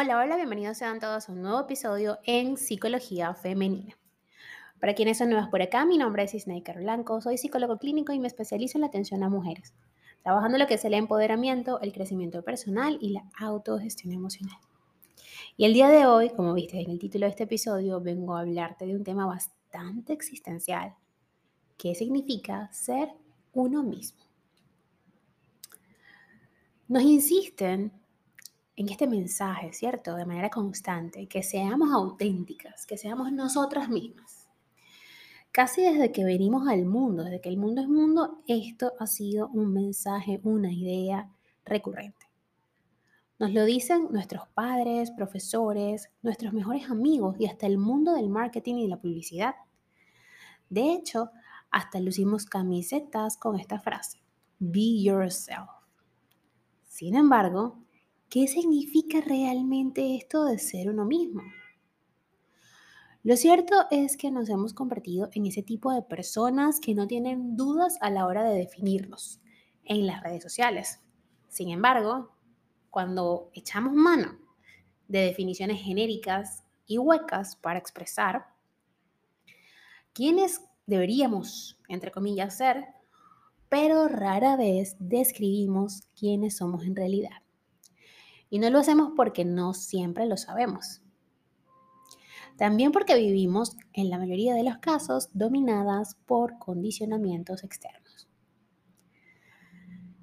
Hola, hola, bienvenidos sean todos a un nuevo episodio en Psicología Femenina. Para quienes son nuevas por acá, mi nombre es Isnaker Blanco, soy psicólogo clínico y me especializo en la atención a mujeres, trabajando lo que es el empoderamiento, el crecimiento personal y la autogestión emocional. Y el día de hoy, como viste en el título de este episodio, vengo a hablarte de un tema bastante existencial. ¿Qué significa ser uno mismo? Nos insisten en este mensaje, ¿cierto? De manera constante, que seamos auténticas, que seamos nosotras mismas. Casi desde que venimos al mundo, desde que el mundo es mundo, esto ha sido un mensaje, una idea recurrente. Nos lo dicen nuestros padres, profesores, nuestros mejores amigos y hasta el mundo del marketing y la publicidad. De hecho, hasta lucimos camisetas con esta frase, Be yourself. Sin embargo, ¿qué significa realmente esto de ser uno mismo? Lo cierto es que nos hemos convertido en ese tipo de personas que no tienen dudas a la hora de definirnos en las redes sociales. Sin embargo, cuando echamos mano de definiciones genéricas y huecas para expresar quiénes deberíamos, entre comillas, ser, pero rara vez describimos quiénes somos en realidad. Y no lo hacemos porque no siempre lo sabemos. También porque vivimos, en la mayoría de los casos, dominadas por condicionamientos externos.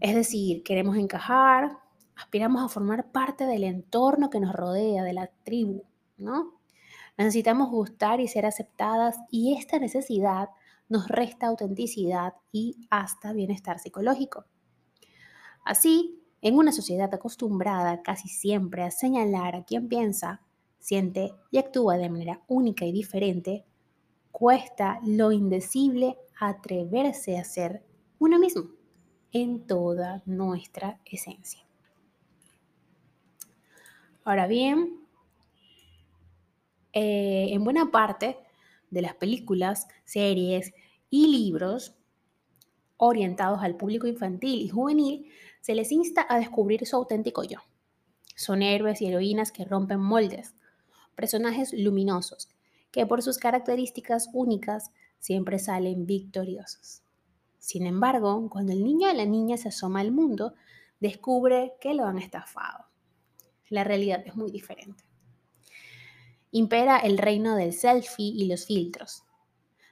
Es decir, queremos encajar, aspiramos a formar parte del entorno que nos rodea, de la tribu, ¿no? Necesitamos gustar y ser aceptadas y esta necesidad nos resta autenticidad y hasta bienestar psicológico. Así, en una sociedad acostumbrada casi siempre a señalar a quien piensa, siente y actúa de manera única y diferente, cuesta lo indecible atreverse a ser uno mismo en toda nuestra esencia. Ahora bien, eh, en buena parte de las películas, series y libros orientados al público infantil y juvenil, se les insta a descubrir su auténtico yo. Son héroes y heroínas que rompen moldes, personajes luminosos, que por sus características únicas siempre salen victoriosos. Sin embargo, cuando el niño o la niña se asoma al mundo, descubre que lo han estafado. La realidad es muy diferente. Impera el reino del selfie y los filtros,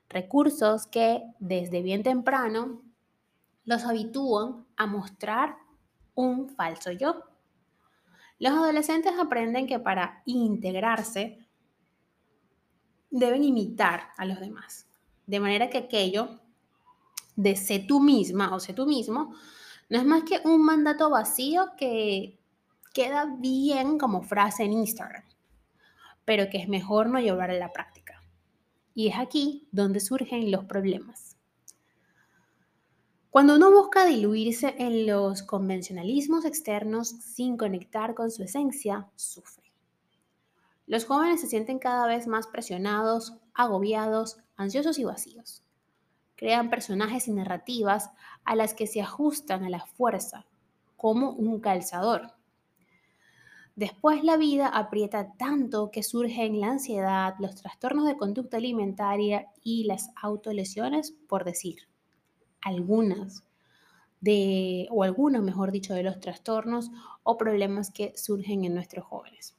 recursos que desde bien temprano los habitúan a mostrar un falso yo. Los adolescentes aprenden que para integrarse deben imitar a los demás. De manera que aquello de sé tú misma o sé tú mismo no es más que un mandato vacío que queda bien como frase en Instagram, pero que es mejor no llevar a la práctica. Y es aquí donde surgen los problemas. Cuando uno busca diluirse en los convencionalismos externos sin conectar con su esencia, sufre. Los jóvenes se sienten cada vez más presionados, agobiados, ansiosos y vacíos. Crean personajes y narrativas a las que se ajustan a la fuerza, como un calzador. Después la vida aprieta tanto que surgen la ansiedad, los trastornos de conducta alimentaria y las autolesiones, por decir algunas de, o algunos, mejor dicho, de los trastornos o problemas que surgen en nuestros jóvenes.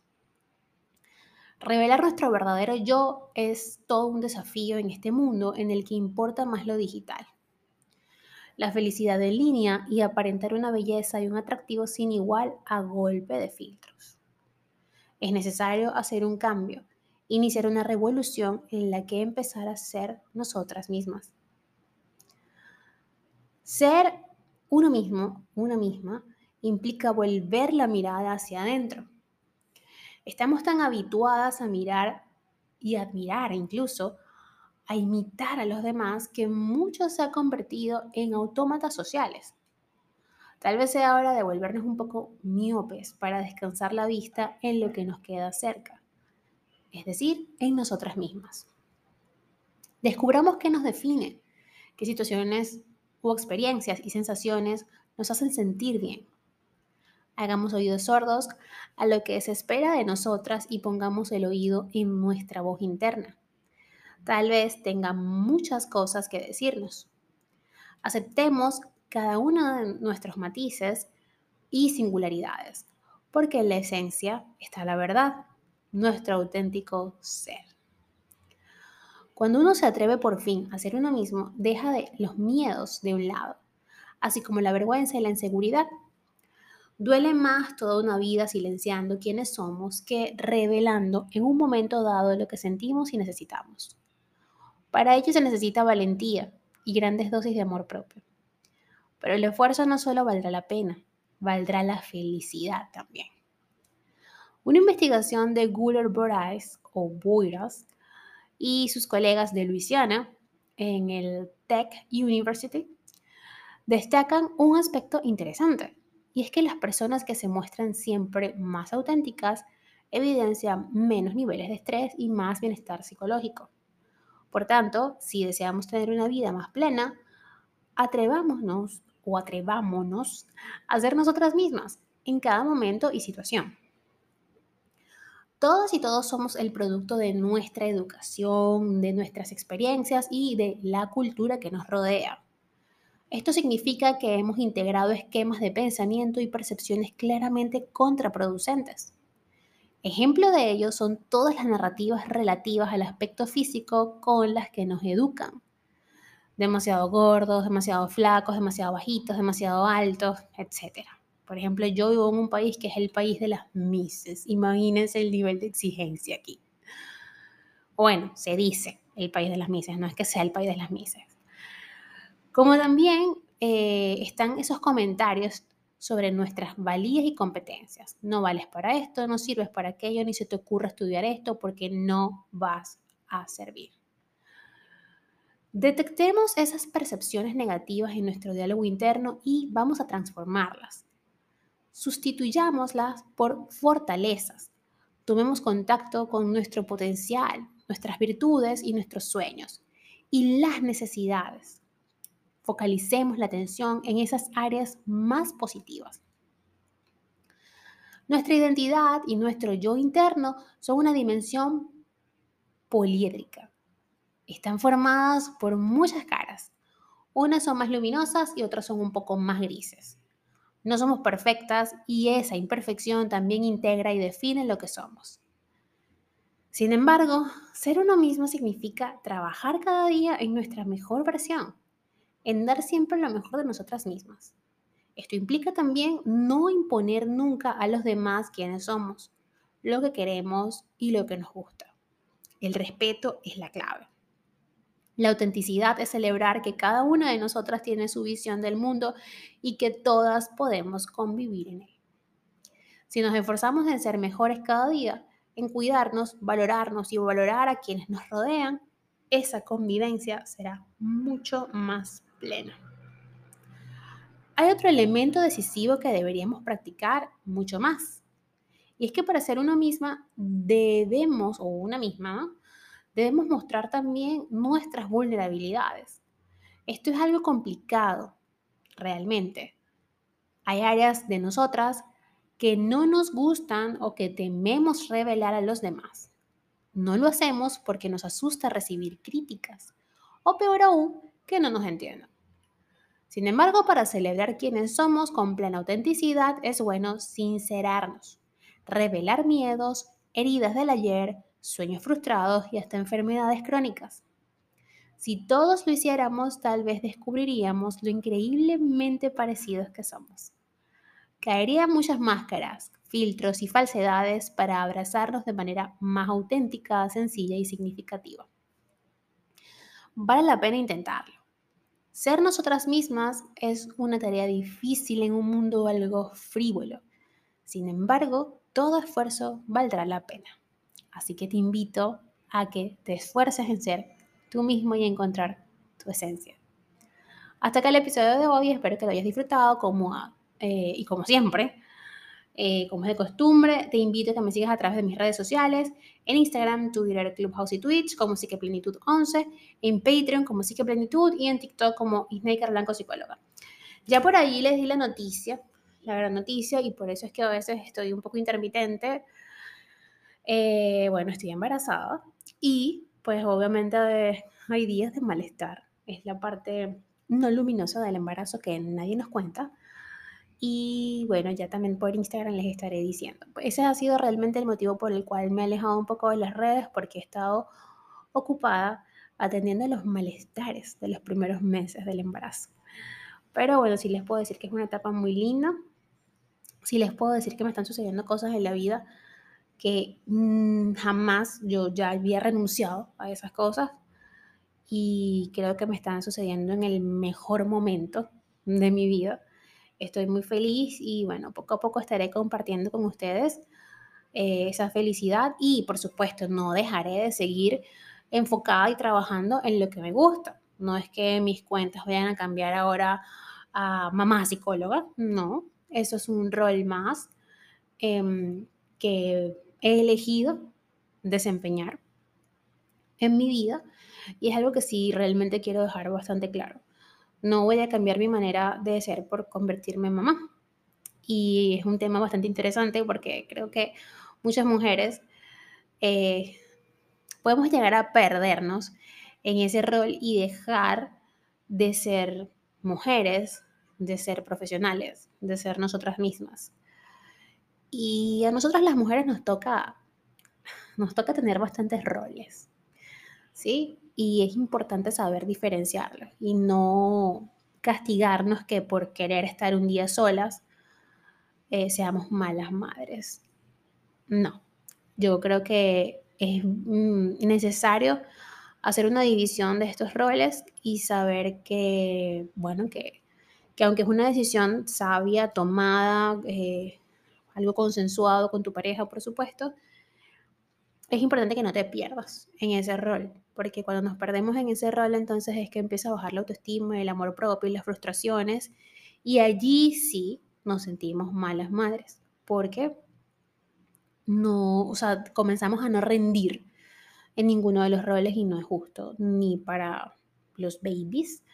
Revelar nuestro verdadero yo es todo un desafío en este mundo en el que importa más lo digital. La felicidad en línea y aparentar una belleza y un atractivo sin igual a golpe de filtros. Es necesario hacer un cambio, iniciar una revolución en la que empezar a ser nosotras mismas. Ser uno mismo, una misma, implica volver la mirada hacia adentro. Estamos tan habituadas a mirar y admirar incluso a imitar a los demás que mucho se ha convertido en autómatas sociales. Tal vez sea hora de volvernos un poco miopes para descansar la vista en lo que nos queda cerca, es decir, en nosotras mismas. Descubramos qué nos define, qué situaciones o experiencias y sensaciones nos hacen sentir bien. hagamos oídos sordos a lo que se espera de nosotras y pongamos el oído en nuestra voz interna. Tal vez tenga muchas cosas que decirnos. Aceptemos cada uno de nuestros matices y singularidades, porque en la esencia está la verdad, nuestro auténtico ser. Cuando uno se atreve por fin a ser uno mismo, deja de los miedos de un lado, así como la vergüenza y la inseguridad. Duele más toda una vida silenciando quiénes somos que revelando en un momento dado lo que sentimos y necesitamos. Para ello se necesita valentía y grandes dosis de amor propio. Pero el esfuerzo no solo valdrá la pena, valdrá la felicidad también. Una investigación de Guller Borais o Boiras y sus colegas de Luisiana en el Tech University destacan un aspecto interesante, y es que las personas que se muestran siempre más auténticas evidencian menos niveles de estrés y más bienestar psicológico. Por tanto, si deseamos tener una vida más plena, atrevámonos o atrevámonos a ser nosotras mismas en cada momento y situación. Todas y todos somos el producto de nuestra educación, de nuestras experiencias y de la cultura que nos rodea. Esto significa que hemos integrado esquemas de pensamiento y percepciones claramente contraproducentes. Ejemplo de ello son todas las narrativas relativas al aspecto físico con las que nos educan. Demasiado gordos, demasiado flacos, demasiado bajitos, demasiado altos, etc. Por ejemplo, yo vivo en un país que es el país de las mises. Imagínense el nivel de exigencia aquí. Bueno, se dice el país de las mises, no es que sea el país de las mises. Como también eh, están esos comentarios sobre nuestras valías y competencias. No vales para esto, no sirves para aquello, ni se te ocurra estudiar esto porque no vas a servir. Detectemos esas percepciones negativas en nuestro diálogo interno y vamos a transformarlas sustituyámoslas por fortalezas. Tomemos contacto con nuestro potencial, nuestras virtudes y nuestros sueños y las necesidades. Focalicemos la atención en esas áreas más positivas. Nuestra identidad y nuestro yo interno son una dimensión poliédrica. Están formadas por muchas caras. Unas son más luminosas y otras son un poco más grises. No somos perfectas y esa imperfección también integra y define lo que somos. Sin embargo, ser uno mismo significa trabajar cada día en nuestra mejor versión, en dar siempre lo mejor de nosotras mismas. Esto implica también no imponer nunca a los demás quienes somos, lo que queremos y lo que nos gusta. El respeto es la clave. La autenticidad es celebrar que cada una de nosotras tiene su visión del mundo y que todas podemos convivir en él. Si nos esforzamos en ser mejores cada día, en cuidarnos, valorarnos y valorar a quienes nos rodean, esa convivencia será mucho más plena. Hay otro elemento decisivo que deberíamos practicar mucho más. Y es que para ser uno misma debemos, o una misma, debemos mostrar también nuestras vulnerabilidades. Esto es algo complicado, realmente. Hay áreas de nosotras que no nos gustan o que tememos revelar a los demás. No lo hacemos porque nos asusta recibir críticas o peor aún, que no nos entiendan. Sin embargo, para celebrar quienes somos con plena autenticidad es bueno sincerarnos, revelar miedos, heridas del ayer, sueños frustrados y hasta enfermedades crónicas. Si todos lo hiciéramos, tal vez descubriríamos lo increíblemente parecidos que somos. Caerían muchas máscaras, filtros y falsedades para abrazarnos de manera más auténtica, sencilla y significativa. Vale la pena intentarlo. Ser nosotras mismas es una tarea difícil en un mundo algo frívolo. Sin embargo, todo esfuerzo valdrá la pena. Así que te invito a que te esfuerces en ser tú mismo y encontrar tu esencia. Hasta acá el episodio de hoy, espero que lo hayas disfrutado como, eh, y como siempre. Eh, como es de costumbre, te invito a que me sigas a través de mis redes sociales, en Instagram, Twitter, Clubhouse y Twitch como Plenitud 11, en Patreon como Plenitud y en TikTok como Snaker Blanco Psicóloga. Ya por ahí les di la noticia la gran noticia y por eso es que a veces estoy un poco intermitente. Eh, bueno, estoy embarazada y pues obviamente hay días de malestar. Es la parte no luminosa del embarazo que nadie nos cuenta. Y bueno, ya también por Instagram les estaré diciendo. Ese ha sido realmente el motivo por el cual me he alejado un poco de las redes porque he estado ocupada atendiendo los malestares de los primeros meses del embarazo. Pero bueno, sí les puedo decir que es una etapa muy linda. Sí les puedo decir que me están sucediendo cosas en la vida que mm, jamás yo ya había renunciado a esas cosas y creo que me están sucediendo en el mejor momento de mi vida. Estoy muy feliz y bueno, poco a poco estaré compartiendo con ustedes eh, esa felicidad y por supuesto no dejaré de seguir enfocada y trabajando en lo que me gusta. No es que mis cuentas vayan a cambiar ahora a mamá psicóloga, no, eso es un rol más em, que he elegido desempeñar en mi vida y es algo que sí realmente quiero dejar bastante claro. No voy a cambiar mi manera de ser por convertirme en mamá. Y es un tema bastante interesante porque creo que muchas mujeres eh, podemos llegar a perdernos en ese rol y dejar de ser mujeres, de ser profesionales, de ser nosotras mismas. Y a nosotras las mujeres nos toca, nos toca tener bastantes roles, ¿sí? Y es importante saber diferenciarlos y no castigarnos que por querer estar un día solas eh, seamos malas madres. No, yo creo que es mm, necesario hacer una división de estos roles y saber que, bueno, que, que aunque es una decisión sabia, tomada, eh, algo consensuado con tu pareja, por supuesto, es importante que no te pierdas en ese rol, porque cuando nos perdemos en ese rol, entonces es que empieza a bajar la autoestima, el amor propio y las frustraciones, y allí sí nos sentimos malas madres, porque no, o sea, comenzamos a no rendir en ninguno de los roles y no es justo, ni para los babies,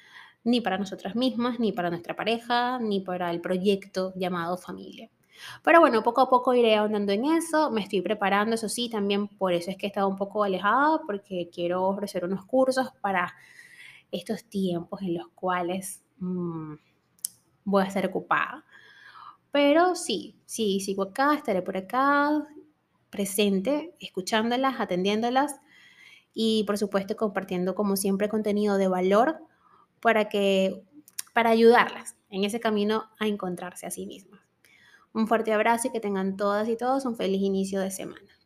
ni para nosotras mismas, ni para nuestra pareja, ni para el proyecto llamado familia. Pero bueno, poco a poco iré ahondando en eso, me estoy preparando, eso sí, también por eso es que he estado un poco alejada, porque quiero ofrecer unos cursos para estos tiempos en los cuales mm, voy a estar ocupada. Pero sí, sí, sigo acá, estaré por acá, presente, escuchándolas, atendiéndolas y por supuesto compartiendo como siempre contenido de valor para que para ayudarlas en ese camino a encontrarse a sí mismas. Un fuerte abrazo y que tengan todas y todos un feliz inicio de semana.